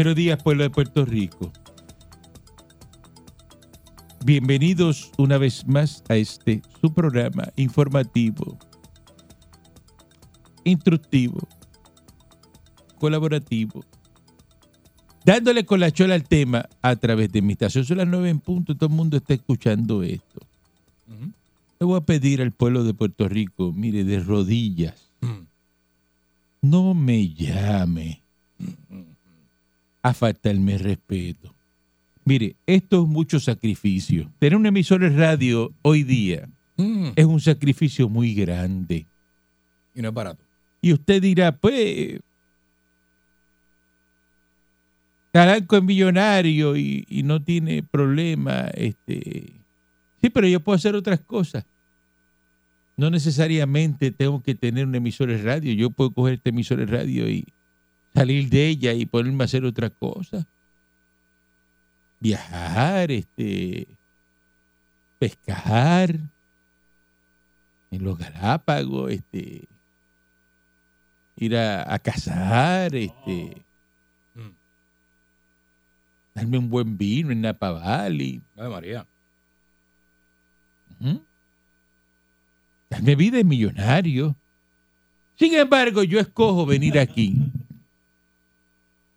Buenos días, pueblo de Puerto Rico. Bienvenidos una vez más a este su programa informativo, instructivo, colaborativo, dándole con la chola al tema a través de mi estación. Son las nueve en punto, todo el mundo está escuchando esto. Le voy a pedir al pueblo de Puerto Rico, mire, de rodillas, no me llame a faltarme respeto. Mire, esto es mucho sacrificio. Tener un emisor de radio hoy día es un sacrificio muy grande. Y no es barato. Y usted dirá, pues, Caranco es millonario y, y no tiene problema. Este, sí, pero yo puedo hacer otras cosas. No necesariamente tengo que tener un emisor de radio. Yo puedo coger este emisor de radio y salir de ella y ponerme a hacer otra cosa. Viajar, este, pescar en los Galápagos, este, ir a, a cazar, este, Mm. darme un buen vino en Napa Valley, María. Darme vida de millonario. Sin embargo, yo escojo venir aquí,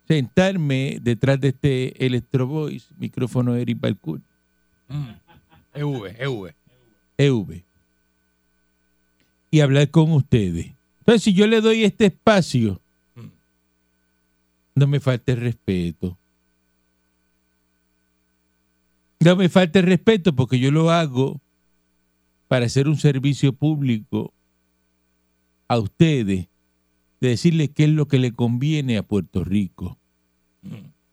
sentarme detrás de este Electro Voice, micrófono Eric Balcour, Mm. EV, EV. EV, y hablar con ustedes. Entonces, si yo le doy este espacio, Mm. no me falte el respeto. No me falte el respeto porque yo lo hago para hacer un servicio público a ustedes, de decirles qué es lo que le conviene a Puerto Rico.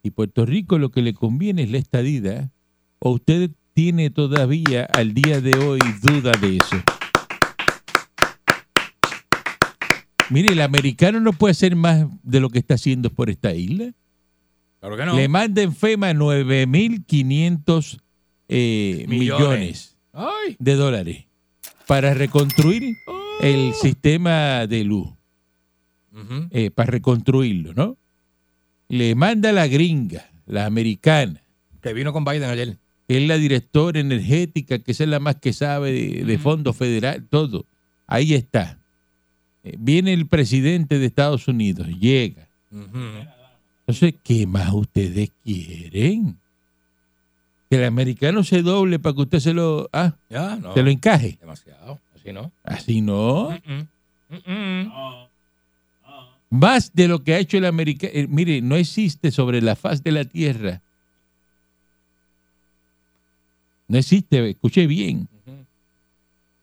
Y Puerto Rico lo que le conviene es la estadida. ¿O usted tiene todavía al día de hoy duda de eso? Mire, el americano no puede hacer más de lo que está haciendo por esta isla. Claro que no. Le manda en FEMA 9.500 eh, Millones. millones Ay. de dólares para reconstruir el sistema de luz, eh, para reconstruirlo, ¿no? Le manda la gringa, la americana, Que vino con Biden ayer. que es la directora energética, que esa es la más que sabe de, de fondo federal, todo. Ahí está. Eh, viene el presidente de Estados Unidos, llega. Entonces, ¿qué más ustedes quieren? Que el americano se doble para que usted se lo, ah, Ya, no. se lo encaje. Demasiado. Así no. Así no. Mm, Más de lo que ha hecho el americano. mire, no existe sobre la faz de la tierra. No existe, escuche bien.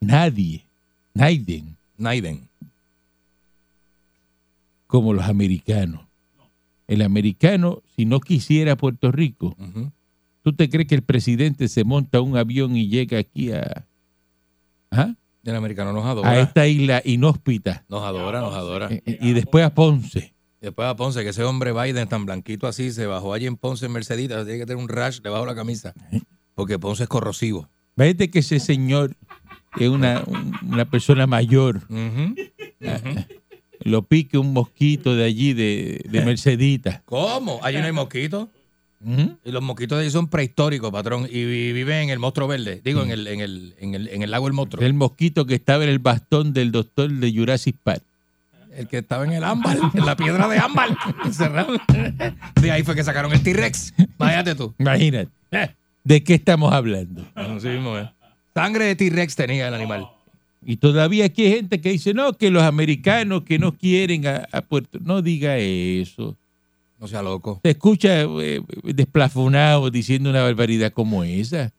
Nadie, nadie Naiden. como los americanos. El americano, si no quisiera Puerto Rico. ¿tú te crees que el presidente se monta un avión y llega aquí a, ¿ah? El americano nos a adora. esta isla inhóspita Nos adora, nos adora. eh, eh, y después a Ponce? Después a Ponce, que ese hombre Biden tan blanquito así, se bajó allí en Ponce en Mercedita, tiene que tener un rash debajo de la camisa. Porque Ponce es corrosivo. Vete que ese señor es una, un- una persona mayor. Ujú. Lo pique un mosquito de allí, de, de Mercedita. ¿Cómo? Allí no hay Y los mosquitos de allí son prehistóricos, patrón. Y vi- viven en el monstruo verde. Digo, en, el, en, el, en, el, en el lago del monstruo. El mosquito que estaba en el bastón del doctor de Jurassic Park. El que estaba en el ámbar, en la piedra de ámbar. encerrado. De ahí fue que sacaron el T-Rex. Váyate tú. Imagínate. Eh, ¿De qué estamos hablando? mismo es. Sangre de T-Rex tenía el animal. Y todavía aquí hay gente que dice, no, que los americanos que no quieren a, a Puerto... No diga eso. No sea loco. Se escucha eh, desplafonado diciendo una barbaridad como esa.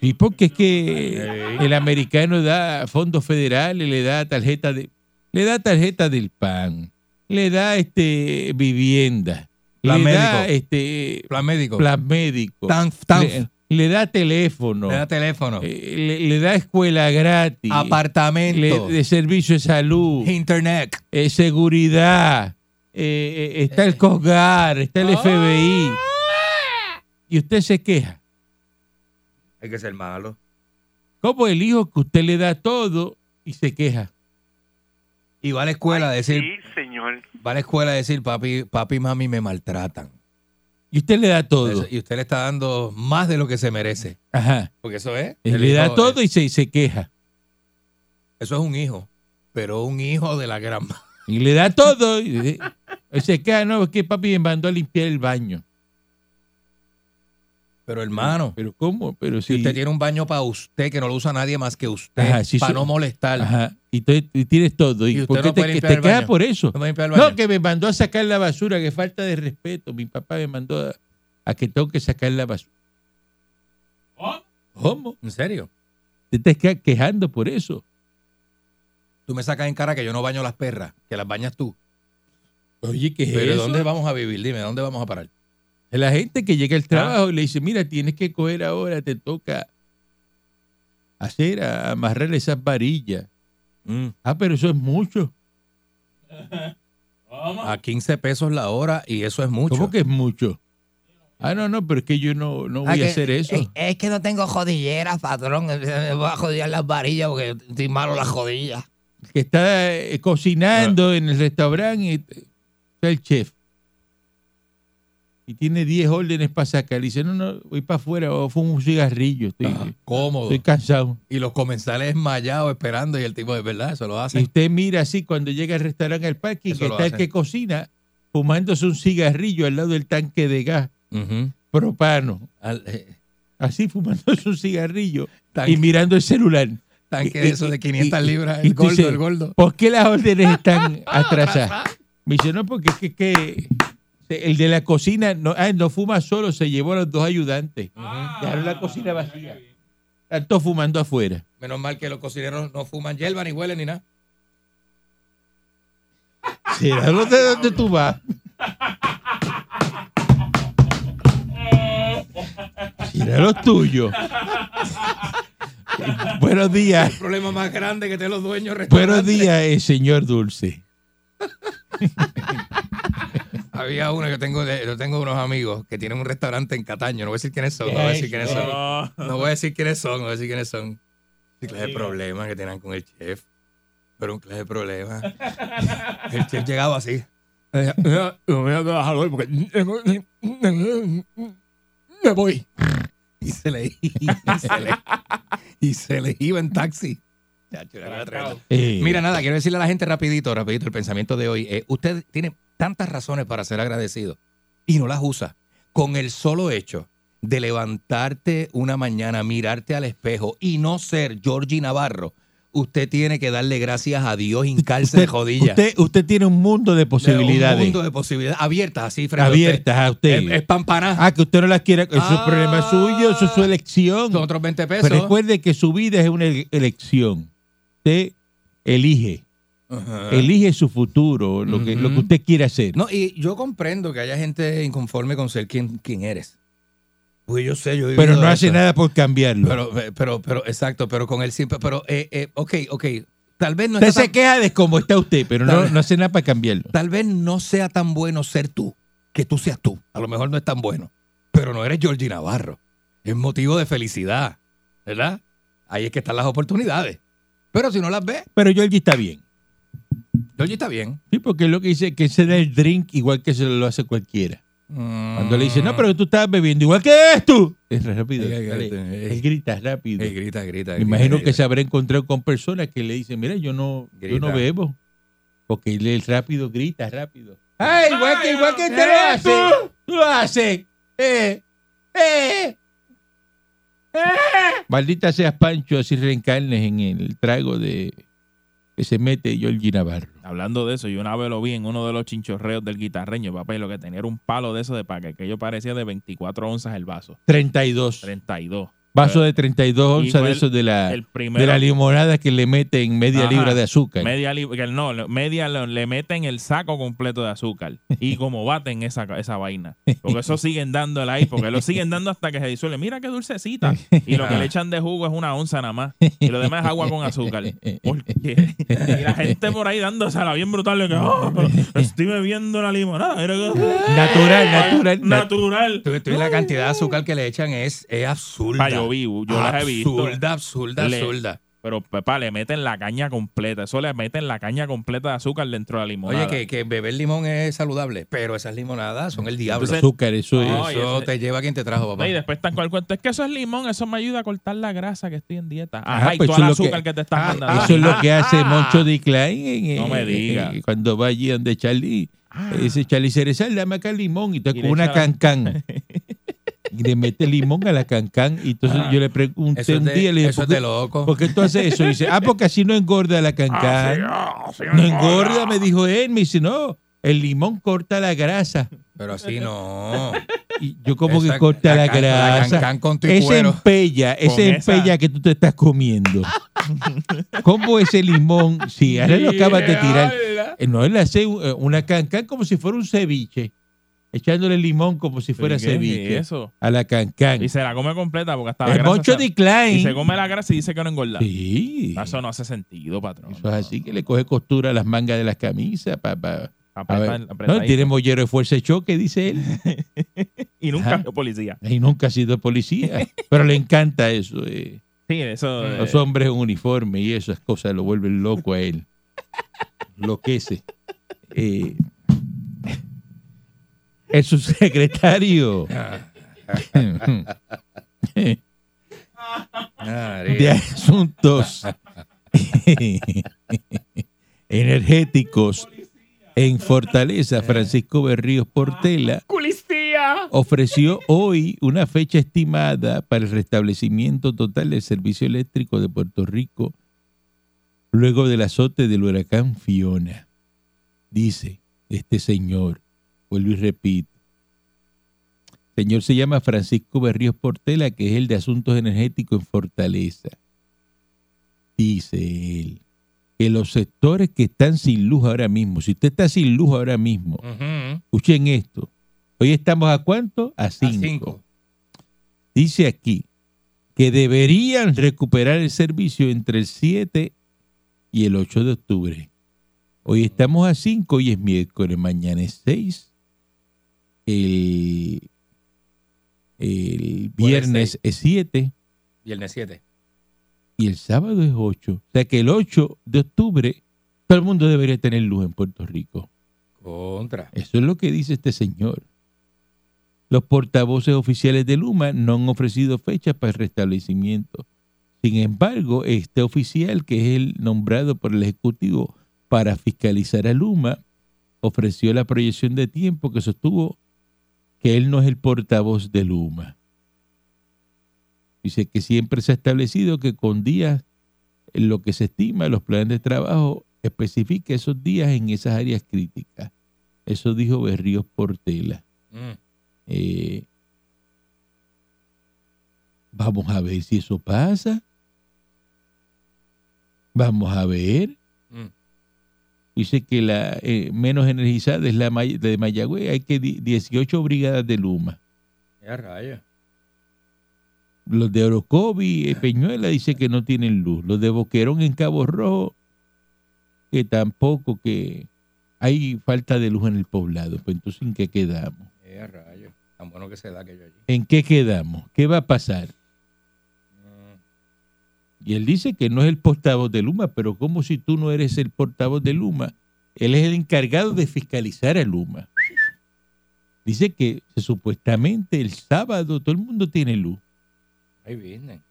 Sí, porque es que el americano da fondos federales, le da tarjeta de, le da tarjeta del PAN, le da este vivienda. Plan le da este Plan médico. plan médico, Tan- tan- le, le da teléfono, Le da teléfono. eh, le, le da escuela gratis, apartamento. le- de servicio de salud, internet. eh, seguridad, eh, eh, está el COSGAR, está el FBI. Y usted se queja. Hay que ser malo. ¿Cómo el hijo que usted le da todo y se queja? Y va a la escuela a decir, Sí, señor. va a la escuela a decir, papi, papi y mami me maltratan. Y usted le da todo. Y usted le está dando más de lo que se merece. Ajá. Porque eso es. Y le da todo y se, y se queja. Eso es un hijo. Pero un hijo de la gran. ma- Y le da todo. Y, y se queja, no, es que papi me mandó a limpiar el baño. Pero hermano, ¿Pero cómo? Pero si si usted tiene un baño para usted que no lo usa nadie más que usted, Ajá, para so- no molestar. Ajá. Y, tú- y tienes todo. ¿Y, Y por qué no te, te por eso? ¿No que me mandó a sacar la basura, que falta de respeto. Mi papá me mandó a, a que tengo que sacar la basura. ¿Cómo? ¿En serio? Te estás que- quejando por eso. Tú me sacas en cara que yo no baño las perras, que las bañas tú. Oye, ¿qué es Pero eso? ¿dónde vamos a vivir? Dime, ¿dónde vamos a parar? La gente que llega al trabajo Ah. y le dice, mira, tienes que coger ahora, te toca hacer, a- amarrar esas varillas. Ah, pero eso es mucho. A 15 pesos la hora y eso es mucho. ¿Cómo que es mucho? Ah, no, no, pero es que yo no, no Ah, voy a que- hacer eso. Es, es que no tengo jodilleras, patrón. Me voy a jodillar las varillas porque estoy malo las jodillas. Que está eh, cocinando en el restaurante y está el chef. Y tiene 10 órdenes para sacar. Y dice, no, no, voy para afuera o fumo un cigarrillo. Estoy, Cómodo. estoy cansado. Y los comensales desmayados esperando y el tipo de verdad, eso lo Y hace. usted mira así cuando llega al restaurante al Eso que está el que cocina fumándose un cigarrillo al lado del tanque de gas propano. Al- eh, Así fumándose un cigarrillo y mirando el celular. Tanque de esos de 500 y- libras, y el gordo, dices, el gordo. ¿Por qué las órdenes están atrasadas? Me dice, no, porque es que, que el de la cocina no, ah, no fuma solo, se llevó a los dos ayudantes. Dejaron la cocina vacía. Están todos fumando afuera. Menos mal que los cocineros no fuman hierba, ni huelen, ni nada. ¿Será lo de dónde tú vas? ¿Será lo tuyo? Buenos días. El problema más grande que tienen los dueños Buenos días, eh, señor Dulce. Había uno que tengo, yo tengo unos amigos que tienen un restaurante en Cataño. No voy a decir quiénes son, no voy a decir quiénes son. No voy a decir quiénes son, no voy a decir quiénes son. Sí, clase de problemas que tenían con el chef. Pero un clase de problemas. El chef llegaba así. Yo voy a trabajar hoy porque me voy. Y se le, y se le, y se le iba en taxi. Mira, nada, quiero decirle a la gente rapidito, rapidito, el pensamiento de hoy. Eh, usted tiene tantas razones para ser agradecido y no las usa. Con el solo hecho de levantarte una mañana, mirarte al espejo y no ser Georgie Navarro, usted tiene que darle gracias a Dios, hincarse de rodillas. usted, usted tiene un mundo de posibilidades Un mundo de posibilidades abiertas así frente abiertas a usted. usted. Es, pampaná. Ah, que usted no las quiera. Eso es Ah. problema suyo, eso es su elección. Son otros 20 pesos. Pero recuerde que su vida es una ele- elección. Usted elige. Ajá. Elige su futuro, lo que, lo que usted quiere hacer. No, y yo comprendo que haya gente inconforme con ser quien, quien eres. Pues yo sé, yo he pero no hace eso. nada por cambiarlo. Pero, pero, pero, exacto, pero con él siempre, pero, eh, eh, ok, ok, tal vez no usted se tan- queja de cómo está usted, pero no, no hace nada para cambiarlo. tal vez no sea tan bueno ser tú, que tú seas tú. A lo mejor no es tan bueno, pero no eres Georgie Navarro. Es motivo de felicidad, ¿verdad? Ahí es que están las oportunidades. Pero si no las ves, Pero Georgie está bien. Georgie está bien. Sí, porque es lo que dice que se da el drink igual que se lo hace cualquiera. Cuando le dice, no, pero tú estás bebiendo igual que es tú. Es rápido. Eh, dale. eh, Él grita rápido. Eh, grita, grita. Me imagino grita, que se habrá encontrado con personas que le dicen, mira, yo no, yo no bebo. Porque él es rápido, grita rápido. ¡Ay, igual que, igual que te lo hace! ¡Tú lo haces! ¡Eh! ¡Eh! Maldita seas Pancho, así reencarnes en el trago de que se mete Georgie Navarro. Hablando de eso, yo una vez lo vi en uno de los chinchorreos del guitarreño, papá, y lo que tenía era un palo de eso de paque, que yo parecía de 24 onzas el vaso. 32. 32. Vaso de 32 Y onzas de esos de la, el de la limonada que le meten media Ajá. libra de azúcar. Media li- que no, media le meten el saco completo de azúcar. Y como baten esa, esa vaina. Porque eso siguen dándole ahí, porque lo siguen dando hasta que se disuelve. Mira qué dulcecita. Y lo que le echan de jugo es una onza nada más. Y lo demás es agua con azúcar. ¿Por qué? Y la gente por ahí dándosela bien brutal. de que, "Ah, estoy bebiendo la limonada. Mira que- Natural, natural. Natural. Tú, tú ves la cantidad de azúcar que le echan es, es absurda. Yo vi, yo las he visto. Absurda, absurda, Le- absurda. Pero, papá, le meten la caña completa. Eso le meten la caña completa de azúcar dentro de la limonada. Oye, que, que beber limón es saludable, pero esas limonadas son el diablo. Entonces- azúcar, eso es. No, y eso ese- te lleva a quien te trajo, papá. Y después están con el cuento. Es que eso es limón, eso me ayuda a cortar la grasa que estoy en dieta. Ajá, Ajá, y pues todo el que- azúcar que, te están Ah, mandando. Eso es lo que hace Ah. Moncho D. Klein en- No me en- diga. en- cuando va allí donde Charlie. Ah. Dice Charlie Cerezal, dame acá el limón. Y Y con una cancán. y le mete limón a la cancán. Y entonces yo le pregunté Eso un de, día, le dije, eso ¿por qué, de loco. por qué tú haces eso? Y dice, ah, porque así no engorda la cancán. no engorda, me dijo él. Me dice, no, el limón corta la grasa. Pero así no. Y yo como que corta la, la la grasa. cancán con tu esa cuero. empella, esa- empella que tú te estás comiendo. ¿Cómo ese limón? Si ahora lo acabas de tirar. Eh, No, él hace eh, una cancán como si fuera un ceviche. Echándole limón como si fuera ¿Qué es ceviche. eso? A la cancán. Y se la come completa porque hasta la El grasa. Se- de y se come la grasa y dice que no engorda. Sí. Eso no hace sentido, patrón. Eso es así que le coge costura a las mangas de las camisas. Pa, pa- a ver. Apretan- No, tiene mollero de fuerza de choque, dice él. Y nunca Ajá. vio policía. Y nunca ha sido policía. Pero le encanta eso. eh. Sí, eso. eh, Los hombres en uniforme y esas cosas lo vuelven loco a él. Enloquece. Eh, el subsecretario María. de Asuntos Energéticos en Fortaleza, Francisco Berríos Portela, ofreció hoy una fecha estimada para el restablecimiento total del servicio eléctrico de Puerto Rico luego del azote del huracán Fiona. Dice este señor, vuelvo y repito, el señor se llama Francisco Berríos Portela, que es el de Asuntos Energéticos en Fortaleza. Dice él que los sectores que están sin luz ahora mismo, si usted está sin luz ahora mismo, escuchen esto, hoy estamos a cuánto? A A cinco. cinco. Dice aquí que deberían recuperar el servicio entre el 7 y el 8 de octubre. Hoy estamos a 5, hoy es miércoles, mañana es 6. El, el viernes es 7 Viernes 7. y el sábado es 8. O sea que el 8 de octubre todo el mundo debería tener luz en Puerto Rico. Contra. Eso es lo que dice este señor. Los portavoces oficiales de Luma no han ofrecido fechas para el restablecimiento. Sin embargo, este oficial, que es el nombrado por el Ejecutivo para fiscalizar a Luma, ofreció la proyección de tiempo que sostuvo que él no es el portavoz de Luma. Dice que siempre se ha establecido que con días en lo que se estima los planes de trabajo especifica esos días en esas áreas críticas. Eso dijo Berríos Portela. Mm. Eh, vamos a ver si eso pasa. Vamos a ver. Dice que la eh, menos energizada es la May- de Mayagüez. Hay que di- 18 brigadas de Luma. Ya raya. Los de Orocovi, eh, Peñuela, dice que no tienen luz. Los de Boquerón en Cabo Rojo, que tampoco, que hay falta de luz en el poblado. Pues entonces, ¿en qué quedamos? Ya raya. Tan bueno que se da aquello allí. ¿En qué quedamos? ¿Qué va a pasar? Y él dice que no es el portavoz de Luma, pero como si tú no eres el portavoz de Luma? Él es el encargado de fiscalizar a Luma. Dice que supuestamente el sábado todo el mundo tiene luz. Ahí viene.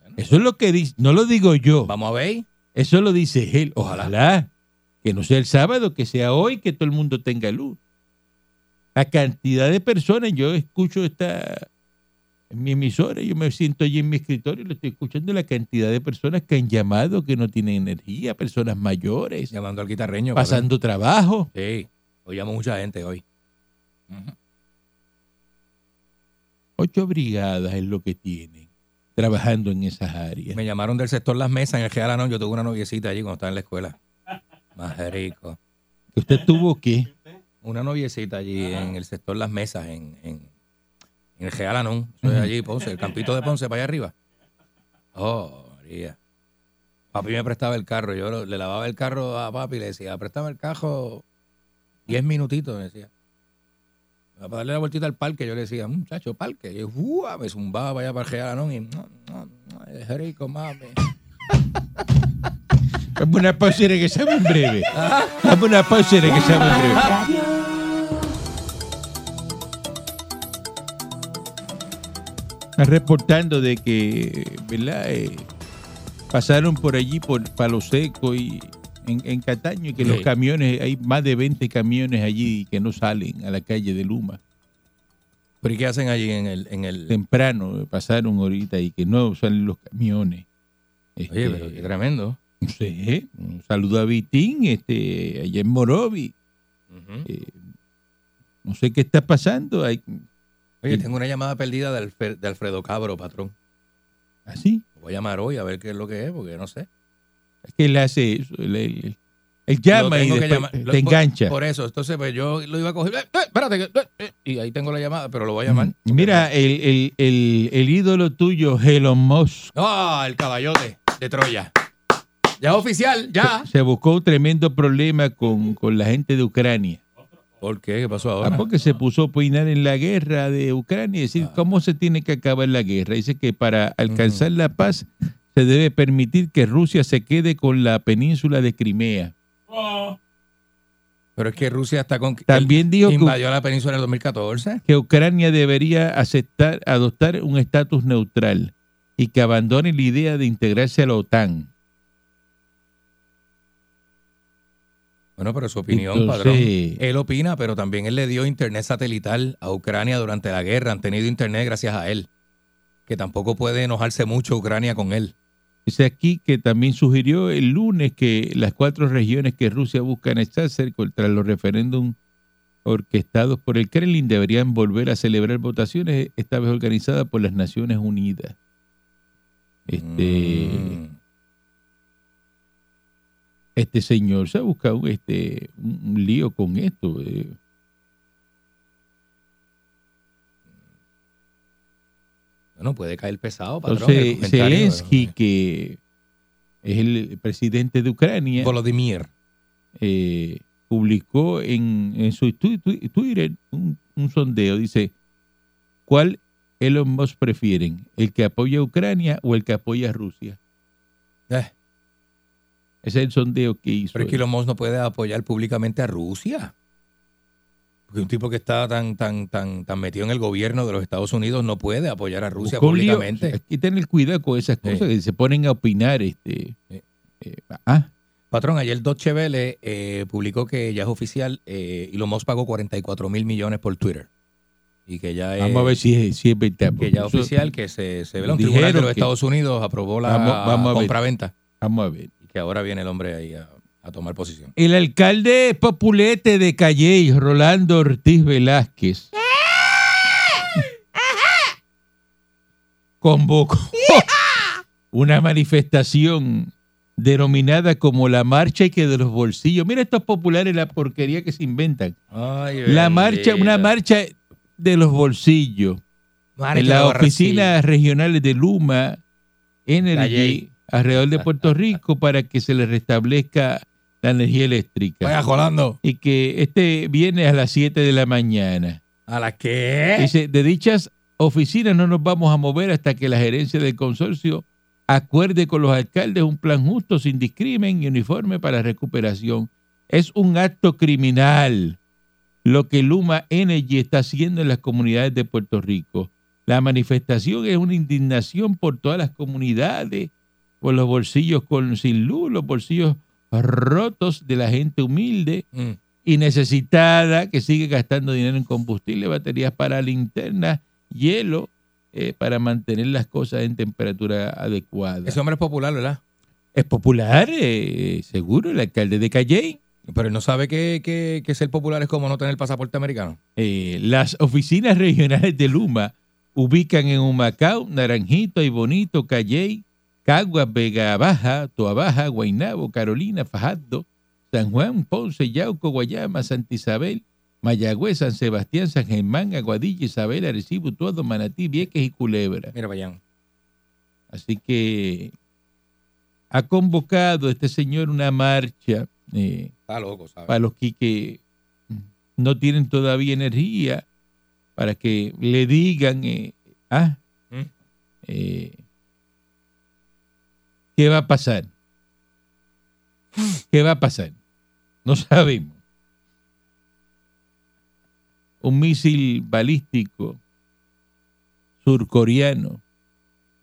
Bueno. Eso es lo que dice, no lo digo yo. Vamos a ver. Eso lo dice él. Ojalá que no sea el sábado, que sea hoy, que todo el mundo tenga luz. La cantidad de personas, yo escucho esta en mi emisora, yo me siento allí en mi escritorio y lo estoy escuchando la cantidad de personas que han llamado que no tienen energía, personas mayores, Llamando al guitarreño. pasando trabajo. Sí. Hoy llamo mucha gente hoy. Ocho brigadas es lo que tienen. trabajando en esas áreas. Me llamaron del sector Las Mesas en el Real Anón. Yo tuve una noviecita allí cuando estaba en la escuela. Más rico. ¿Usted tuvo qué? Una noviecita allí en el sector Las Mesas, en, en, en el Real Anón. Eso es allí, Ponce, el campito de Ponce, para allá arriba. Oh, María. Papi me prestaba el carro. Yo le lavaba el carro a papi y le decía, préstame el carro 10 minutitos, me decía. Para darle la vueltita al parque, yo le decía, muchacho, parque. Y yo, ¡ua! me zumbaba para allá para el Real Anón y, no, no, no, es rico, mami. Dame una pausa y regresamos en breve. Dame una pausa y regresamos en breve. Están reportando de que, ¿verdad? Eh, pasaron por allí, por Palo Seco y en, en Cataño, y que Sí. los camiones, hay más de 20 camiones allí que no salen a la calle de Luma. ¿Pero y qué hacen allí en el... En el... Temprano pasaron ahorita y que no salen los camiones. Este, Oye, pero qué tremendo. no sé, un saludo a Vitín, este, allá en Morovi. Eh, no sé qué está pasando. Hay, Oye, Sí. tengo una llamada perdida de, Alfre- de Alfredo Cabro, patrón. así. Lo voy a llamar hoy a ver qué es lo que es, porque no sé. Es que él hace eso. Él, él- él llama y después llamar. Te engancha. Por, eso, entonces pues yo lo iba a coger. ¡Eh, eh, espérate! eh, y ahí tengo la llamada, pero lo voy a llamar. Mm. Mira, el, el, el, el ídolo tuyo, Elon Musk, ¡Ah! el caballote de Troya. Ya oficial, ya. se buscó un tremendo problema con, con la gente de Ucrania. ¿Por qué? ¿Qué pasó Ah, ahora? porque se puso a opinar en la guerra de Ucrania y decir cómo se tiene que acabar la guerra. Dice que para alcanzar la paz se debe permitir que Rusia se quede con la península de Crimea. Pero es que Rusia está con. También dijo que- invadió la península en el 2014. que Ucrania debería aceptar, adoptar un estatus neutral y que abandone la idea de integrarse a la OTAN. Bueno, pero su opinión, Entonces- padrón. Él opina, pero también él le dio internet satelital a Ucrania durante la guerra. Han tenido internet gracias a él. Que tampoco puede enojarse mucho Ucrania con él. Dice aquí que también sugirió el lunes que las cuatro regiones que Rusia busca anexarse contra los referéndums orquestados por el Kremlin deberían volver a celebrar votaciones, esta vez organizadas por las Naciones Unidas. Este, Mm. Este señor se ha buscado este, un, un lío con esto. eh. Bueno, puede caer pesado, patrón. Entonces, Zelensky, que es el presidente de Ucrania, Volodymyr. eh, publicó en, en su tu- tu- Twitter un, un sondeo. Dice, ¿cuál Elon Musk prefieren? ¿El que apoya a Ucrania o el que apoya a Rusia? Eh, Ese es el sondeo que hizo. pero es que Elon Musk no puede apoyar públicamente a Rusia. Porque un tipo que está tan, tan, tan, tan metido en el gobierno de los Estados Unidos no puede apoyar a Rusia Buscó un lío. públicamente. Hay que tener cuidado con esas Sí. cosas que se ponen a opinar. Este, Sí. eh, ah, Patrón, ayer Deutsche Welle eh, publicó que ya es oficial y Elon Musk pagó 44 mil millones por Twitter. Y que ya es, vamos a ver si es, si es verdad. que ya es oficial, que se, se ve un tribunal de los Estados Unidos aprobó la compraventa. Vamos a ver. Que ahora viene el hombre ahí a, a tomar posición. El alcalde populete de Calley, Rolando Ortiz Velázquez, convocó una manifestación denominada como la marcha y que de los bolsillos. Mira estos populares, la porquería que se inventan. Ay, La marcha, una marcha de los bolsillos. Marcha en las oficinas regionales de Luma Energy Calley. Alrededor de Puerto Rico para que se le restablezca la energía eléctrica. Vaya jolando. Y que este viene a las 7 de la mañana. ¿A la qué? Dice, de dichas oficinas no nos vamos a mover hasta que la gerencia del consorcio acuerde con los alcaldes un plan justo, sin discrimen y uniforme para recuperación. Es un acto criminal lo que Luma Energy está haciendo en las comunidades de Puerto Rico. La manifestación es una indignación por todas las comunidades, por los bolsillos con sin luz, los bolsillos rotos de la gente humilde Mm. y necesitada que sigue gastando dinero en combustible, baterías para linternas, hielo, eh, para mantener las cosas en temperatura adecuada. Ese hombre es popular, ¿verdad? Es popular, eh, seguro, el alcalde de Calley. Pero él no sabe que, que, que ser popular es como no tener pasaporte americano. Eh, las oficinas regionales de Luma ubican en Humacao, Naranjito y Bonito, Calley, Caguas, Vega Baja, Toa Baja, Guaynabo, Carolina, Fajardo, San Juan, Ponce, Yauco, Guayama, Santa Isabel, Mayagüez, San Sebastián, San Germán, Aguadilla, Isabel, Arecibo, Tuado, Manatí, Vieques y Culebra. Mira, vayan. Así que ha convocado este señor una marcha eh, Está loco, ¿sabes? para los que, que no tienen todavía energía, para que le digan, eh, ah, ¿Mm? eh, ¿qué va a pasar? ¿Qué va a pasar? No sabemos. Un misil balístico surcoreano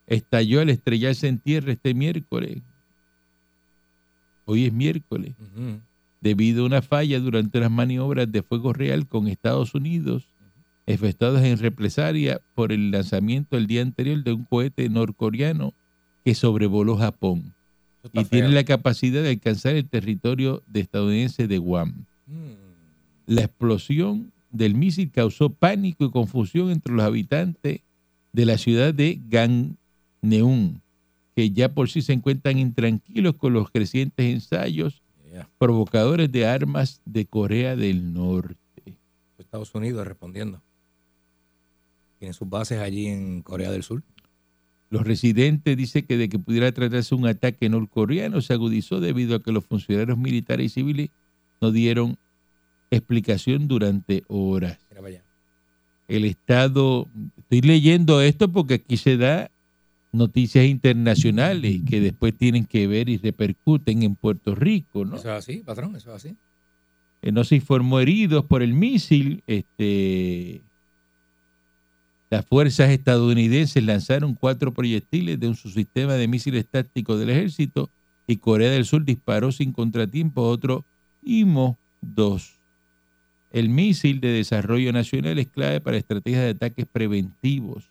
estalló al estrellarse en tierra este miércoles. Hoy es miércoles debido a una falla durante las maniobras de fuego real con Estados Unidos, efectuadas en represalia por el lanzamiento el día anterior de un cohete norcoreano que sobrevoló Japón y tiene la capacidad de alcanzar el territorio de estadounidense de Guam. Mm. La explosión del misil causó pánico y confusión entre los habitantes de la ciudad de Gangneung, que ya por sí se encuentran intranquilos con los crecientes ensayos Yeah. provocadores de armas de Corea del Norte. Estados Unidos respondiendo. Tienen sus bases allí en Corea del Sur. Los residentes dicen que de que pudiera tratarse un ataque norcoreano se agudizó debido a que los funcionarios militares y civiles no dieron explicación durante horas. El Estado, estoy leyendo esto porque aquí se da noticias internacionales que después tienen que ver y repercuten en Puerto Rico, ¿no? Eso es así, patrón, eso es así. Eh, no se informó heridos por el misil. Este, las fuerzas estadounidenses lanzaron cuatro proyectiles de un subsistema de misiles tácticos del ejército y Corea del Sur disparó sin contratiempo otro IMO-2. El misil de desarrollo nacional es clave para estrategias de ataques preventivos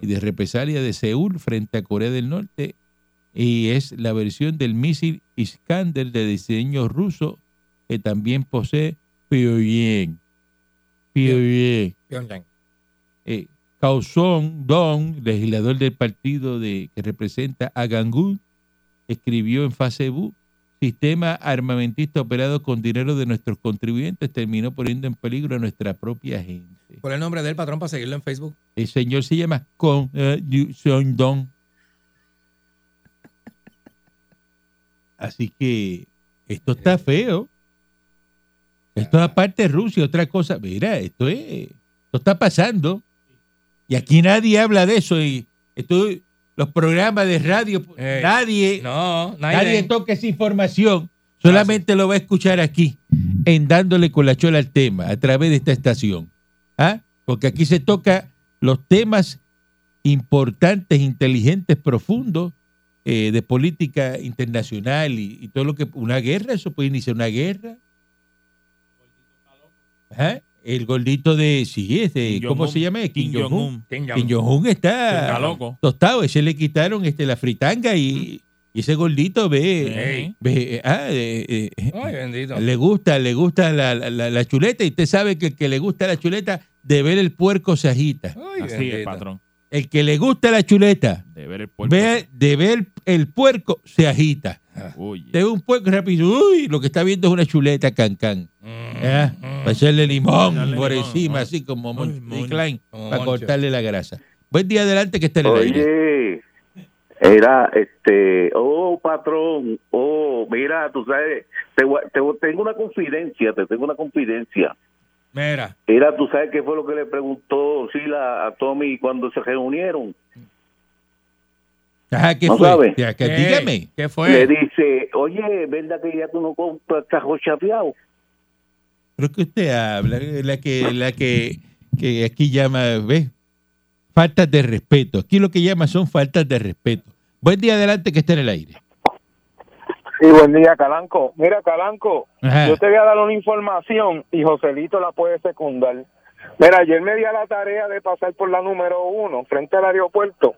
y de represalia de Seúl frente a Corea del Norte y es la versión del misil Iskander de diseño ruso que también posee Pyongyang. Pyongyang. Pyongyang. Eh, Kaosong Dong, legislador del partido de, que representa a Gangún, escribió en Facebook, sistema armamentista operado con dinero de nuestros contribuyentes terminó poniendo en peligro a nuestra propia gente. ¿Cuál es el nombre del patrón para seguirlo en Facebook? El señor se llama Kong eh, Seong Dong. Así que esto está feo. Esto aparte de Rusia, otra cosa. Mira, esto es, esto está pasando. Y aquí nadie habla de eso. Y los programas de radio, Ey, nadie, No, nadie nadie. toca esa información. Solamente lo va a escuchar aquí, en dándole con la chola al tema, a través de esta estación. ¿Ah? Porque aquí se toca los temas importantes, inteligentes, profundos eh, de política internacional y, y todo lo que... Una guerra, eso puede iniciar una guerra. Ajá. El gordito de... Sí, este, Kim ¿cómo Jong-un. se llama? Kim Kim Jong-un. Jong-un. Kim Jong. Jong-un está, Está loco. tostado. Ese le quitaron este, la fritanga y, y ese gordito ve... Ve ah, eh, eh, Ay, bendito. le gusta, le gusta la, la- la chuleta y usted sabe que el que le gusta la chuleta, de ver el puerco se agita. Ay, Así es, bendito. patrón. El que le gusta la chuleta, De ver el puerco. ve, de ver el puerco se agita. Oye. Te ve un puerco rápido, uy, lo que está viendo es una chuleta cancán. Mm, ¿eh? mm. Para echarle limón Echarle por limón, encima, ah. así como Monty. Klein, Como para Moncho. cortarle la grasa. Buen día adelante que está en el aire. Oye, era este, oh patrón, oh, mira, tú sabes, te, te tengo una confidencia, te tengo una confidencia. Mira, Era, tú sabes qué fue lo que le preguntó Sila a Tommy cuando se reunieron. Ajá, ¿qué ¿No fue? sabe? Ya, que ¿qué? dígame. ¿Qué Le fue? dice, oye, ¿verdad que ya tú no compras cajos chapeados? Creo que usted habla, la que, la que, que aquí llama, ¿ves? Faltas de respeto. Aquí lo que llama son faltas de respeto. Buen día adelante que está en el aire. Sí, buen día, Calanco. Mira, Calanco, Ajá. yo te voy a dar una información y Joselito la puede secundar. Mira, ayer me di a la tarea de pasar por la número uno, frente al aeropuerto.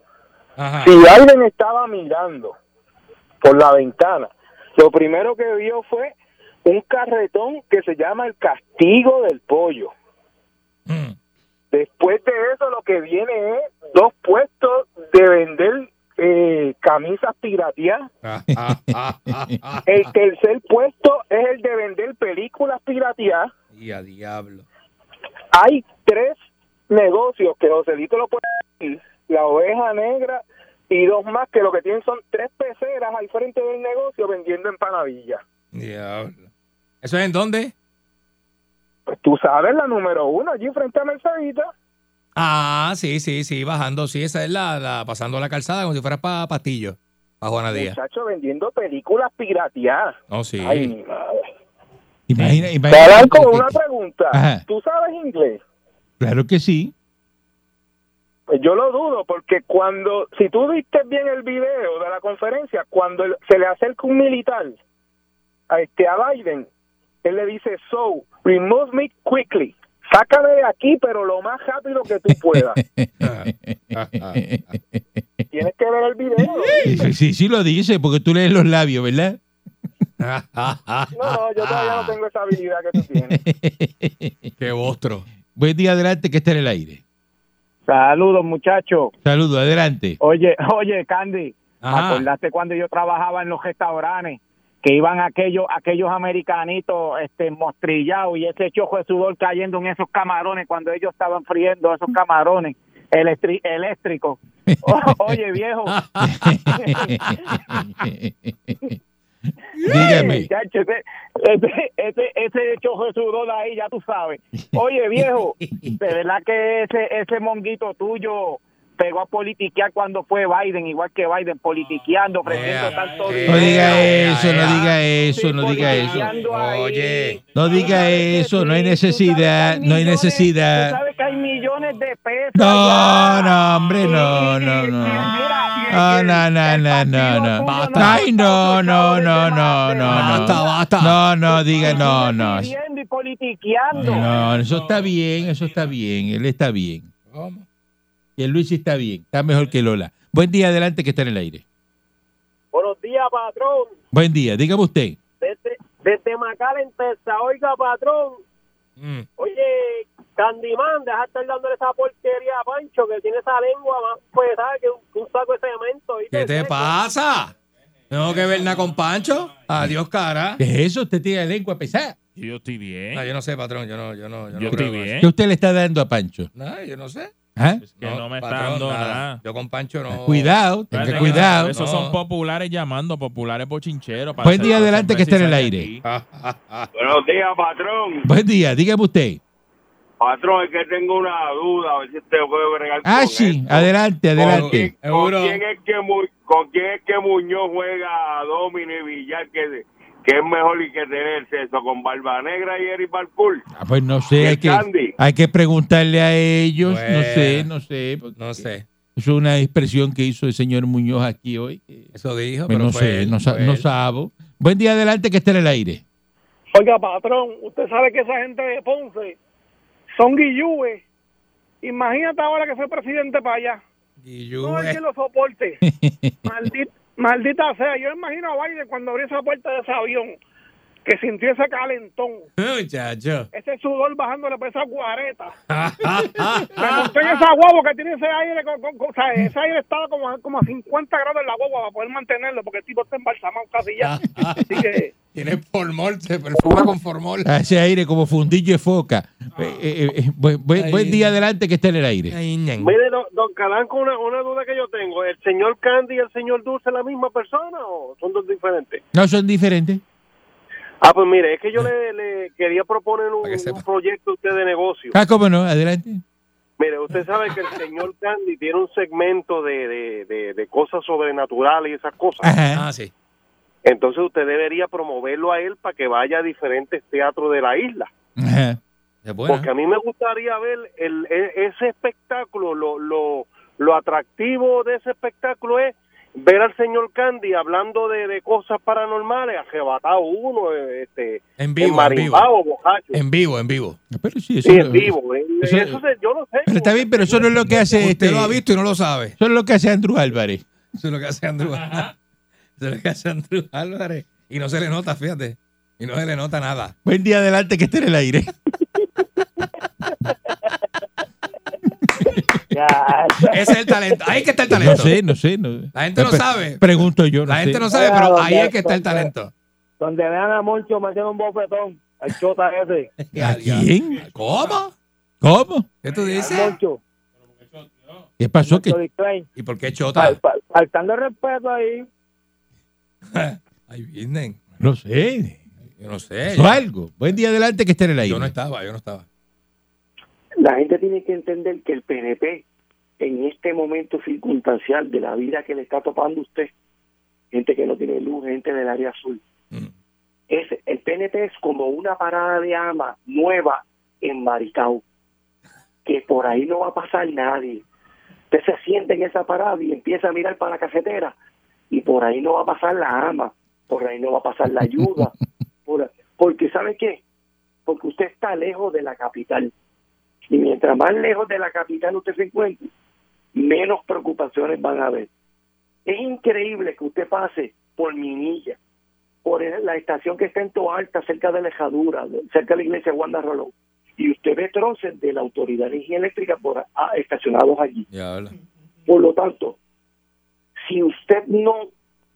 Ajá. Si alguien estaba mirando por la ventana, lo primero que vio fue un carretón que se llama el castigo del pollo. Mm. Después de eso, lo que viene es dos puestos de vender eh, camisas pirateadas. Ah, El tercer puesto es el de vender películas pirateadas. Y a diablo. Hay tres negocios que Joselito lo puede decir, la oveja negra y dos más que lo que tienen son tres peceras al frente del negocio vendiendo empanadillas. Diablo. ¿Eso es en dónde? Pues tú sabes la número uno allí frente a Mercedita. Ah, sí, sí, sí, bajando. Sí, esa es la, la pasando la calzada como si fuera para Pastillo. Para Juana Díaz. Muchacho vendiendo películas pirateadas. No, sí. Ay, mi madre. Imagina, imagina- Te con una pregunta. Ajá. ¿Tú sabes inglés? Claro que sí. Pues yo lo dudo, porque cuando, si tú viste bien el video de la conferencia, cuando se le acerca un militar a, este, a Biden, él le dice, so, remove me quickly. Sácame de aquí, pero lo más rápido que tú puedas. Tienes que ver el video. Sí, sí, sí lo dice, porque tú lees los labios, ¿verdad? No, no, yo todavía no tengo esa habilidad que tú tienes. Qué bostro. Buen día, adelante, que está en el aire. Saludos, muchachos. Saludos, adelante. Oye, oye, Candy, Ajá. ¿acordaste cuando yo trabajaba en los restaurantes? Que iban aquellos aquellos americanitos este mostrillados y ese chojo de sudor cayendo en esos camarones cuando ellos estaban friendo esos camarones eléctricos. Oye, viejo, Dígame. Chacho, ese, ese, ese, ese chojo de sudor ahí, ya tú sabes. Oye, viejo, de verdad que ese, ese monguito tuyo pegó a politiquear cuando fue Biden, igual que Biden, politiqueando, ofreciendo tanto ea, No diga eso, no diga eso, no diga eso. Oye. No diga Tú sabes que eso, no hay necesidad, no hay necesidad. Tú sabes que hay millones de pesos. No, no, hombre, no, no, no. No, no, no, no, no, no. Basta. Ay, no, no, no, no, no, no. Basta, basta. No, no, diga no, no. Y politiqueando. No, eso está bien, eso está bien, él está bien. ¿Cómo? Y el Luis está bien, está mejor que Lola. Buen día, adelante, que está en el aire. Buenos días, patrón. Buen día, dígame usted. Desde, desde McAllen, Texas. Oiga, patrón. Mm. Oye, Candyman, deja de estar dándole esa porquería a Pancho, que tiene esa lengua más pesada que un, un saco de cemento. ¿Qué te pasa? ¿Tengo que ver nada con Pancho? Adiós, cara. ¿Qué es eso? Usted tiene la lengua pesada. Yo estoy bien. No, yo no sé, patrón. Yo no, yo no, yo no Yo creo estoy en bien. ¿Qué usted le está dando a Pancho? No, yo no sé. Es que no, me está dando nada. Yo con Pancho no. Cuidado, tenga Espérate, cuidado. Esos No. son populares llamando, populares bochincheros. para Buen hacer- día, para adelante, hacer que esté en el aire. aquí. Ah, ah, ah. Buenos días, patrón. Buen día, dígame usted. Patrón, es que tengo una duda, a ver si usted puede bregar Ah, con sí, esto. adelante, ¿Con adelante. con Seguro. quién es que Mu- ¿Con quién es que Muñoz juega a Domino y Villar que, que es mejor y que tener sexo? ¿Con Barba Negra y Eric Balcour? Ah, pues no sé, hay que, Candy. hay que preguntarle a ellos. No Bueno. sé, no sé. No sé. Es una expresión que hizo el señor Muñoz aquí hoy. Eso dijo, Pues pero no fue sé, él, no, fue no sabo. Buen día, adelante, que esté en el aire. Oiga, patrón, usted sabe que esa gente de Ponce son guillúes. Imagínate ahora que soy presidente para allá. Guillú, No hay quien lo soporte. Maldita, maldita sea. Yo imagino a Biden cuando abrió esa puerta de ese avión, que sintió ese calentón, Muchacho. ese sudor bajándole por esa guareta. Ah, ah, ah, Me ah. monté en esa guagua que tiene ese aire, con- con- con- o sea, ese aire estaba como, a- como a 50 grados en la guagua para poder mantenerlo, porque el tipo está embalsamado casi ya. Así que, Tiene formol, se perfuma con formol. Hace aire como fundillo de foca. Eh, eh, eh, buen, buen- Ay. buen día, adelante, que esté en el aire. Ay, mire, don, don Calanco, una, una duda que yo tengo. ¿El señor Candy y el señor Dulce la misma persona o son dos diferentes? No son diferentes. Ah, pues mire, es que yo le, le quería proponer un, que proyecto a usted de negocio. Ah, cómo no, adelante. Mire, usted sabe que el señor Candy tiene un segmento de, de, de, de cosas sobrenaturales y esas cosas. Ajá. Ah, sí. Entonces usted debería promoverlo a él para que vaya a diferentes teatros de la isla. Ajá. Porque a mí me gustaría ver el, e- ese espectáculo, lo, lo, lo atractivo de ese espectáculo es ver al señor Candy hablando de, de cosas paranormales, arrebatado uno, eh, este, En vivo, en vivo. En vivo, en vivo. Pero sí, eso, Sí, en vivo. eh. eso- Eso, se- yo no sé. Pero está bien, pero eso no es lo que hace Usted este. lo ha visto y no lo sabe. Eso es lo que hace Andrew Álvarez. Eso es lo que hace Andrew. Eso es lo que hace Andrew Álvarez. Y no se le nota, fíjate. Y no se le nota nada. Buen día, adelante, que esté en el aire. Ese es el talento. Ahí es que está el No talento. sé, no sé. no- La gente no sabe. Pregunto yo. La gente sé. no sabe, pero Ah, ahí es que está el talento. Donde vean a Moncho me un bofetón. Al chota ese. ¿A quién? ¿Cómo? ¿Cómo? ¿Qué tú dices? Moncho. ¿Qué pasó? ¿Qué? ¿Y por qué chota? fal- Faltando el respeto ahí. Ahí vienen. No sé. Yo no sé. Pasó algo. Buen día adelante que esté en el aire. Yo no estaba, yo no estaba. La gente tiene que entender que el PNP, en este momento circunstancial de la vida que le está topando usted, gente que no tiene luz, gente del área azul, Mm. es, el PNP es como una parada de ama nueva en Maricao, que por ahí no va a pasar nadie. Usted se siente en esa parada y empieza a mirar para la cafetera y por ahí no va a pasar la ama, por ahí no va a pasar la ayuda, por- porque ¿sabe qué? Porque usted está lejos de la capital. Y mientras más lejos de la capital usted se encuentre, menos preocupaciones van a haber. Es increíble que usted pase por Minilla, por la estación que está en Toalta, cerca de la Ejadura, cerca de la iglesia Wanda Rolón, y usted ve troces de la Autoridad de Energía Eléctrica por, ah, estacionados allí. Ya. Por lo tanto, si usted no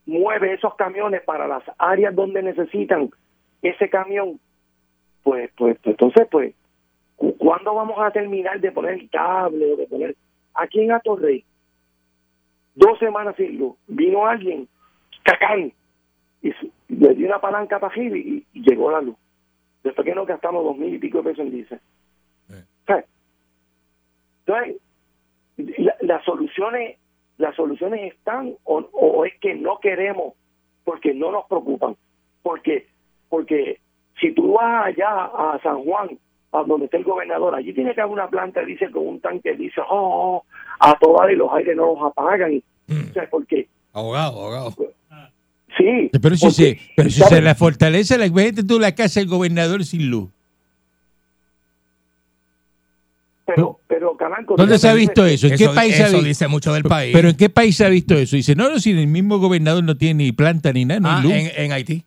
mueve esos camiones para las áreas donde necesitan ese camión, pues, pues, pues, entonces, pues, cu- ¿cuándo vamos a terminar de poner el cable o de poner aquí en Atorrey? Dos semanas sin luz, vino alguien, cacán, y le dio una palanca para arriba y, y llegó la luz. Después que nos gastamos dos mil y pico de pesos en diésel. Eh. Entonces, la- las soluciones las soluciones están o, o es que no queremos porque no nos preocupan porque porque si tú vas allá a San Juan a donde está el gobernador allí tiene que haber una planta dice con un tanque dice oh, oh, a todas y los aires no los apagan o sea porque Abogado, abogado. sí Pero si, porque, se, pero si ¿sabes? se la fortaleza, la imagínate tú la casa del gobernador sin luz. pero pero Calanco ¿Dónde se ha visto eso? ¿En qué Eso, país se ha eso visto? dice mucho del país. Pero ¿en qué país se ha visto eso? Dice, no, no, si el mismo gobernador no tiene ni planta ni nada, no hay Ah, luz. en, en Haití.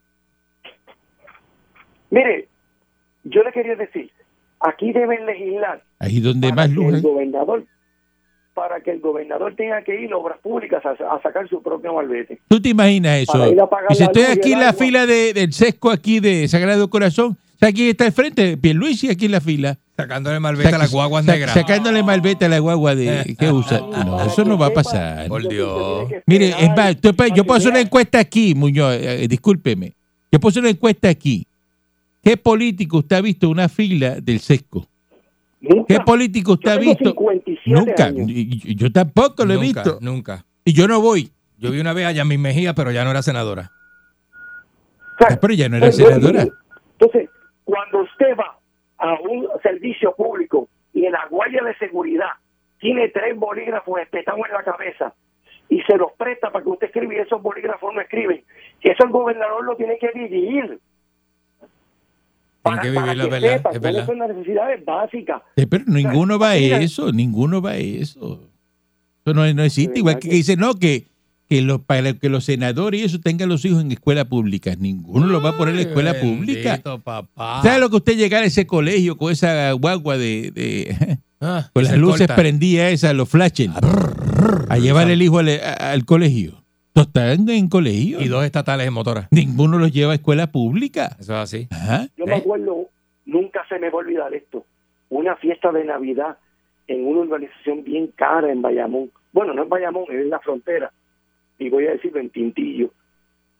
mire yo le quería decir aquí deben legislar Ahí donde para más que luz el gobernador para que el gobernador tenga que ir a obras públicas a, a sacar su propio malvete. ¿Tú te imaginas eso? Dice, la estoy y aquí en la agua". fila de- del sesco aquí de Sagrado Corazón. O sea, aquí está el frente, Pierluisi aquí en la fila. Sacándole malvete a las guaguas Sac- negras. Sacándole malvete a la guagua de que usa. No, eso no va a pasar. Por Dios. Mire, es más, yo puedo hacer una encuesta aquí, Muñoz, eh, discúlpeme. Yo puedo hacer una encuesta aquí. ¿Qué político usted ha visto una fila del sesco? ¿Qué político usted Yo ha visto? 57 Nunca. años. Yo tampoco lo he Nunca, visto. Nunca. Y yo no voy. Yo vi una vez a Yasmin Mejía, pero ya no era senadora. Ah, Pero ya no era Pues, senadora. Entonces, cuando usted va a un servicio público y en la guardia de seguridad tiene tres bolígrafos espetados en la cabeza y se los presta para que usted escriba y esos bolígrafos no escriben, eso el gobernador lo tiene que vivir. Tiene que verdad. sepa Es verdad. son las necesidades básicas. Eh, Pero ninguno va a mira. eso, ninguno va a eso. Eso no, no existe. Igual que, que dice, no, que, que, los, para que los senadores y eso tengan los hijos en escuela pública. Ninguno los va a poner en escuela pública. Bendito, papá. ¿Sabes lo que usted llegar a ese colegio con esa guagua de, de- Ah, con las luces corta. prendidas esas, los flashes, a llevar el hijo al, a- al colegio? ¿Todos están en colegio? Y dos estatales en motora. Ninguno los lleva a escuela pública. Eso es así. Ajá. Yo me acuerdo, nunca se me va a olvidar esto, una fiesta de Navidad en una urbanización bien cara en Bayamón. Bueno, no en Bayamón, es en la frontera. Y voy a decirlo en Tintillo.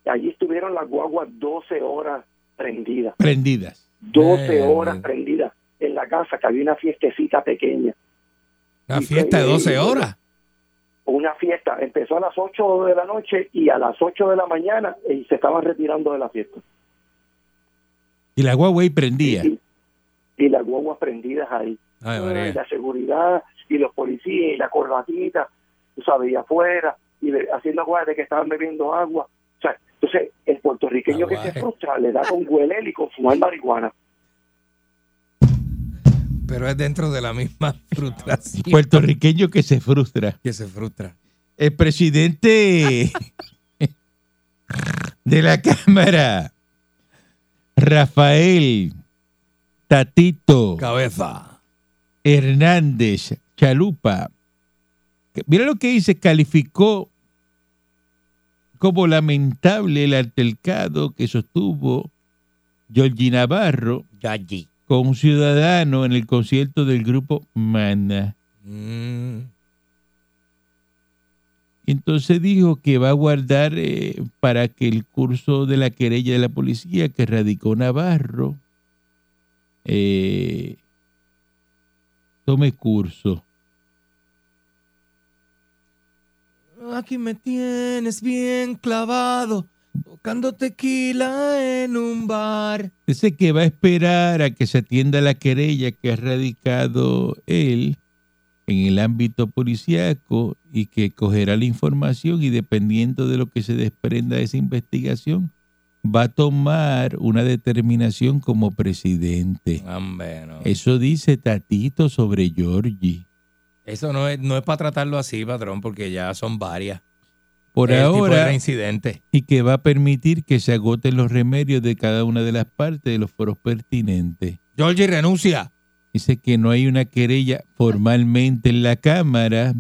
Allí estuvieron las guaguas 12 horas prendidas. Prendidas. 12 Eh, horas eh. prendidas en la casa, que había una fiestecita pequeña. Una Y fiesta de fue- 12 horas. Una fiesta. Empezó a las 8 de la noche y a las 8 de la mañana y se estaban retirando de la fiesta. Y la guagua ahí prendía. Y, y las guaguas prendidas ahí. Ay, y María. la seguridad y los policías y la corbatita, tú sabes, y afuera, y de- haciendo aguas de que estaban bebiendo agua. O sea, entonces, el puertorriqueño que se frustra le da con huele y con fumar marihuana. Pero es dentro de la misma frustración. Puertorriqueño que se frustra. Que se frustra. El presidente de la Cámara, Rafael Tatito Cabeza. Hernández Chalupa, mira lo que dice, calificó como lamentable el altercado que sostuvo Georgie Navarro Yayi. Con un ciudadano en el concierto del grupo Mana. Mm. Entonces dijo que va a guardar eh, para que el curso de la querella de la policía que radicó Navarro eh, tome curso. Aquí me tienes bien clavado, tocando tequila en un bar. Dice que va a esperar a que se atienda la querella que ha radicado él en el ámbito policíaco y que cogerá la información y dependiendo de lo que se desprenda de esa investigación, va a tomar una determinación como presidente. Hombre, no. Eso dice Tatito sobre Georgie. Eso no es, no es para tratarlo así, patrón, porque ya son varias. Por El ahora, de reincidente. y que va a permitir que se agoten los remedios de cada una de las partes de los foros pertinentes. Georgie renuncia. Dice que no hay una querella formalmente en la Cámara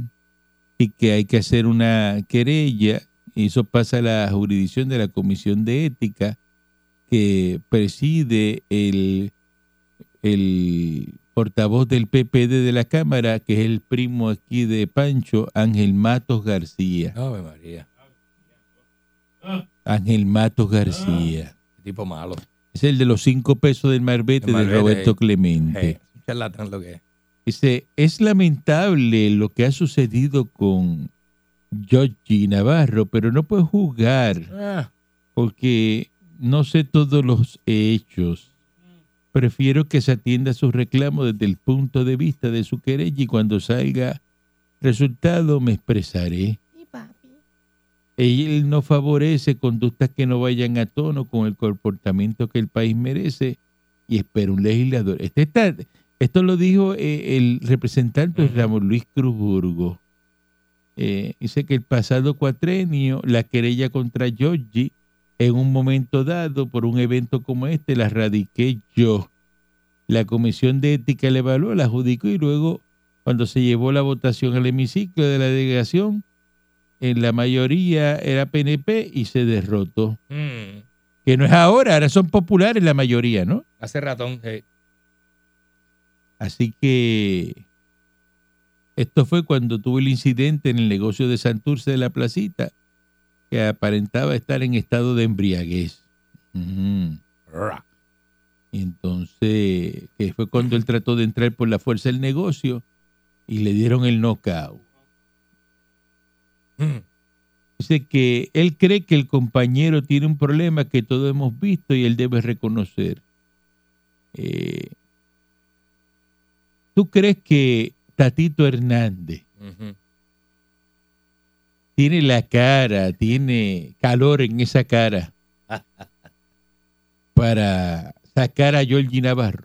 y que hay que hacer una querella. Y eso pasa a la jurisdicción de la Comisión de Ética que preside el, el portavoz del PPD de la Cámara, que es el primo aquí de Pancho, Ángel Matos García. Ave María. Ángel Matos García. Qué tipo malo. Es el de los cinco pesos del marbete, de Roberto. Clemente. Hey, lo que es. Dice, es lamentable lo que ha sucedido con Georgie Navarro, pero no puedo juzgar Ah, porque no sé todos los hechos. Prefiero que se atienda a su reclamo desde el punto de vista de su querella y cuando salga resultado me expresaré. Él no favorece conductas que no vayan a tono con el comportamiento que el país merece y espera un legislador. Este está- esto lo dijo eh, el representante Ramón Luis Cruzburgo. Eh, dice que el pasado cuatrenio la querella contra Georgie en un momento dado por un evento como este la radiqué yo. La comisión de ética la evaluó, la adjudicó y luego cuando se llevó la votación al hemiciclo de la delegación, en la mayoría era PNP y se derrotó. mm, Que no es ahora, ahora son populares la mayoría, ¿no? hace ratón. hey. Así que esto fue cuando tuvo el incidente en el negocio de Santurce de la Placita, que aparentaba estar en estado de embriaguez. Entonces, que fue cuando él trató de entrar por la fuerza del negocio y le dieron el knockout. Mm. Dice que él cree que el compañero tiene un problema que todos hemos visto y él debe reconocer. Eh, ¿Tú crees que Tatito Hernández. Tiene la cara, tiene calor en esa cara para sacar a Georgie Navarro?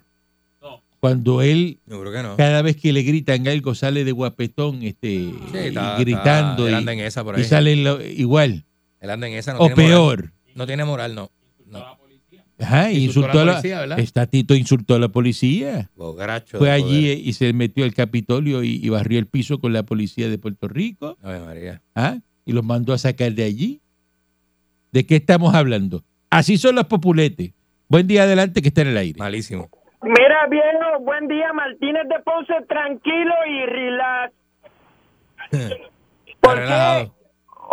Cuando él, Yo creo que no. cada vez que le gritan algo, sale de guapetón este, Sí, está- gritando está- y- anda en esa por y, ahí. sale lo- igual Él anda en esa. No o tiene moral. peor. No tiene moral, no. no. Ajá, Insultó insultó a a la policía, ¿verdad? Este Tatito insultó a la policía. Bogracho Fue allí poder. y se metió al Capitolio y, y barrió el piso con la policía de Puerto Rico. Ave María. ¿ah? Y los mandó a sacar de allí. ¿De qué estamos hablando? Así son los populetes. Buen día adelante que está en el aire. Malísimo. Mira, viejo, buen día, Martínez de Ponce, tranquilo y relax. Está ¿Por qué?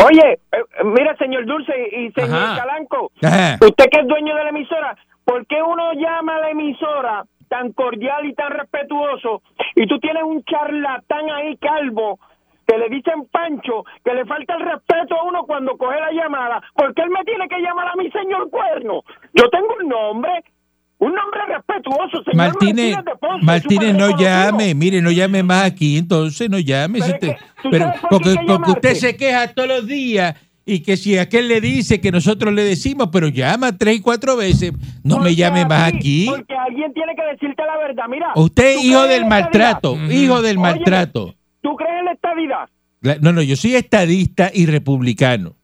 Oye, eh, mira, señor Dulce y señor Ajá. Calanco, Ajá. usted que es dueño de la emisora, ¿por qué uno llama a la emisora tan cordial y tan respetuoso y tú tienes un charlatán ahí calvo que le dicen Pancho, que le falta el respeto a uno cuando coge la llamada? ¿Por qué él me tiene que llamar a mi señor cuerno? Yo tengo un nombre, un nombre respetuoso, señor Martínez, Martínez de Ponce, Martínez, no llame, mire, no llame más aquí, entonces no llame. Pero si usted- que, ¿tú pero porque, porque usted se queja todos los días y que si aquel le dice que nosotros le decimos, pero llama tres y cuatro veces, no me llame más aquí. Porque alguien tiene que decirte la verdad. Mira. Usted ¿tú es hijo del maltrato, hijo del Oye, maltrato. ¿Tú crees en la estadidad? No, no, yo soy estadista y republicano.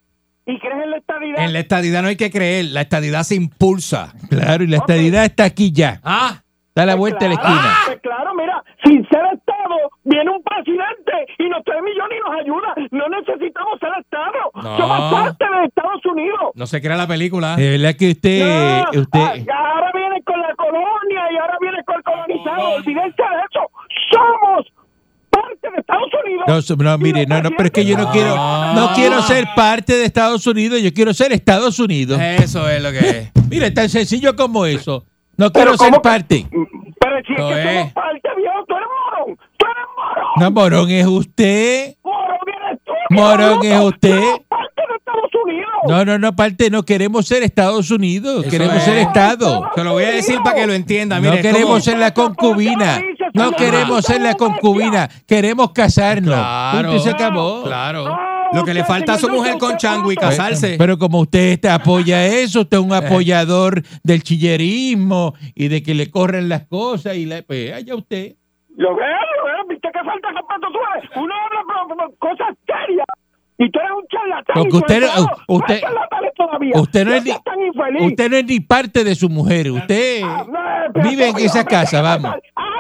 ¿Y crees en la estadidad? En la estadidad no hay que creer. La estadidad se impulsa. Claro, y la estadidad está aquí ya. Ah, Está a la Pues vuelta de la claro, esquina. pues claro, mira, sin ser Estado, viene un presidente y nos trae millones y nos ayuda. No necesitamos ser Estado. No. Somos parte de Estados Unidos. No se crea la película. De verdad que usted, No, usted, ah, ahora viene con la colonia y ahora viene con el colonizado. Olvídense de eso. Somos parte de Estados Unidos. no, mire, no, no, pero es que yo no quiero, no quiero ser parte de Estados Unidos, yo quiero ser Estados Unidos. Eso es lo que es. Mire, tan sencillo como eso. No Pero quiero ser ¿cómo que- parte. Pero si es que es. somos parte, viejo, tú eres morón. Tú eres morón. No, morón es usted. Morón eres tú. Morón es usted. Somos parte de Estados Unidos. No, no, no, parte, no queremos ser Estados Unidos, Eso queremos es. ser Estado. Se lo voy a decir para que lo entienda. Mire, No como- queremos ser la concubina. No queremos ser la concubina. Queremos casarnos. Claro. Punto y se acabó. Claro. Lo que le falta a su mujer con chango y casarse. Pero como usted está- apoya eso, usted es un apoyador del chillerismo y de que le corren las cosas y la, pues allá usted. Lo veo, lo veo. ¿Viste que falta de respeto tú eres? Uno habla cosas serias. Y tú eres un charlatán. Porque usted- todo, usted- todavía. Usted no, es ni, tan infeliz. usted no es ni parte de su mujer. Usted Ah, no, vive en esa casa, vamos. Ah,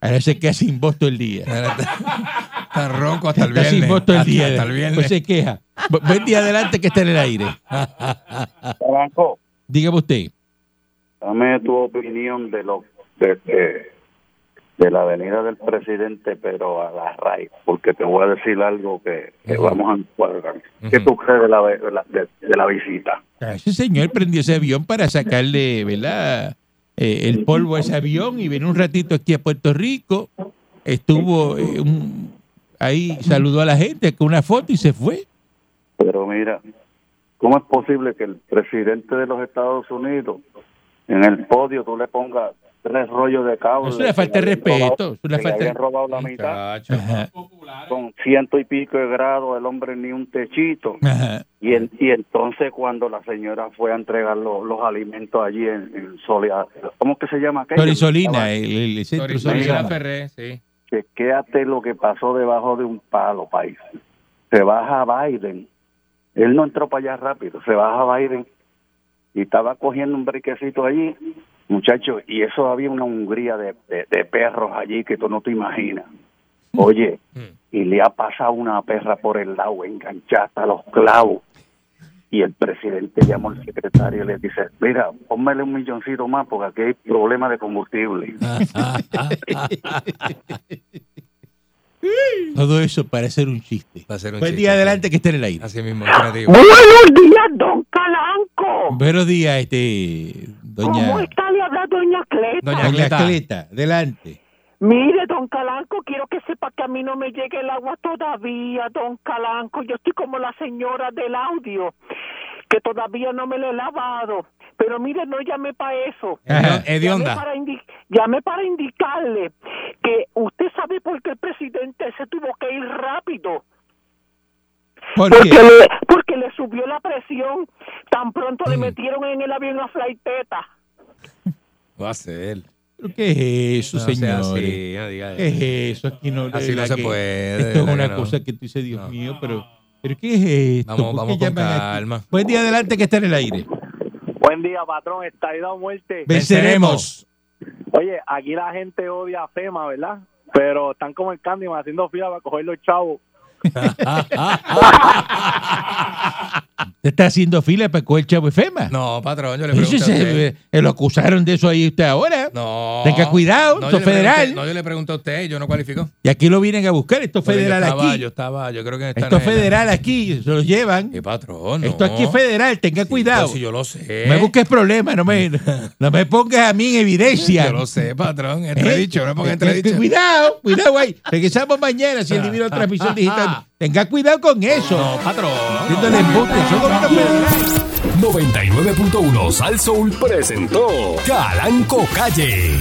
Ahora se queda sin voz todo el día. Está ronco hasta el Está viernes. sin voz todo el Hasta- día. Hasta el viernes. Pues se queja. Bu- Buen día adelante que está en el aire. Franco, Dígame usted. dame tu opinión de lo de, de, de la venida del presidente, pero a la raíz, porque te voy a decir algo que, que vamos a encuadrar. ¿Qué tú crees de la, de la, de- de la visita? Ah, Ese señor prendió ese avión para sacarle, ¿verdad? Eh, el polvo a ese avión y vino un ratito aquí a Puerto Rico. Estuvo eh, un- ahí, saludó a la gente con una foto y se fue. Pero mira, ¿cómo es posible que el presidente de los Estados Unidos en el podio tú le pongas tres rollos de cable? Es una falta le habían respeto, robado- es una que le falta habían robado la mitad. Ajá, Con ciento y pico de grados, el hombre ni un techito. ajá. Y, en- y entonces cuando la señora fue a entregar los, los alimentos allí en, en Solia, ¿cómo que se llama aquello? Sorizolina, el, el centro Ferré, sí. Chequéate lo que pasó debajo de un palo, país. Se baja Biden. Él no entró para allá rápido. Se baja Biden y estaba cogiendo un briquecito allí, muchachos, y eso había una hungría de, de- de perros allí que tú no te imaginas. Oye, y le ha pasado una perra por el lado, enganchada hasta los clavos. Y el presidente llamó al secretario y le dice, mira, pónmele un milloncito más porque aquí hay problema de combustible. Todo eso para hacer un chiste. Va a ser un Buen chiste, día adelante que esté en el aire. Así mismo. Buenos días, don Calanco. Buenos días, este, doña, ¿Cómo está? Le habla doña Cleta. Doña doña Cleta. Cleta. Adelante. Mire, don Calanco, quiero que sepa que a mí no me llegue el agua todavía, don Calanco. Yo estoy como la señora del audio, que todavía no me lo he lavado. Pero mire, no llamé para eso. Ajá. Llamé para, llamé para indicarle que usted sabe por qué el presidente se tuvo que ir rápido. ¿Por Porque qué? le, porque le subió la presión. Tan pronto Mm. le metieron en el avión a flaiteta. Va a ser. ¿Pero ¿Qué es eso, No sea ¿Qué eso. es eso? Aquí no, Así no se que puede, de Esto es una no. cosa que tú dices, Dios No. mío, pero, pero ¿qué es esto? Vamos- ¿Por qué vamos con llaman aquí? calma. Buen día adelante que está en el aire. Buen día, patrón. Está o muerte. Venceremos. Oye, aquí la gente odia a FEMA, ¿verdad? Pero están como el Candyman haciendo fila para coger los chavos. ¿Te está haciendo fila para coger chavo y FEMA? No, patrón, yo le Eso pregunté a se- usted. eh, lo acusaron de eso ahí usted ahora. No. Tenga cuidado, No, esto es federal. No, yo le pregunté a usted, yo no cualifico. Y aquí lo vienen a buscar. Esto es yo federal estaba, aquí. Yo estaba, yo creo que Esto es federal aquí. Se lo llevan. ¿Qué patrón? Esto aquí es federal. Tenga cuidado. pues si yo lo sé. Me busques problemas. No me, no me pongas a mí en evidencia. Yo lo sé, patrón. Entredicho, no me ponga Eh, entredicho. Cuidado, cuidado ahí. Regresamos mañana si el divino transmisión digital. Tenga cuidado con eso. No, patrón. Son gobierno federal. 99.1 Sal Soul presentó Calanco Calle.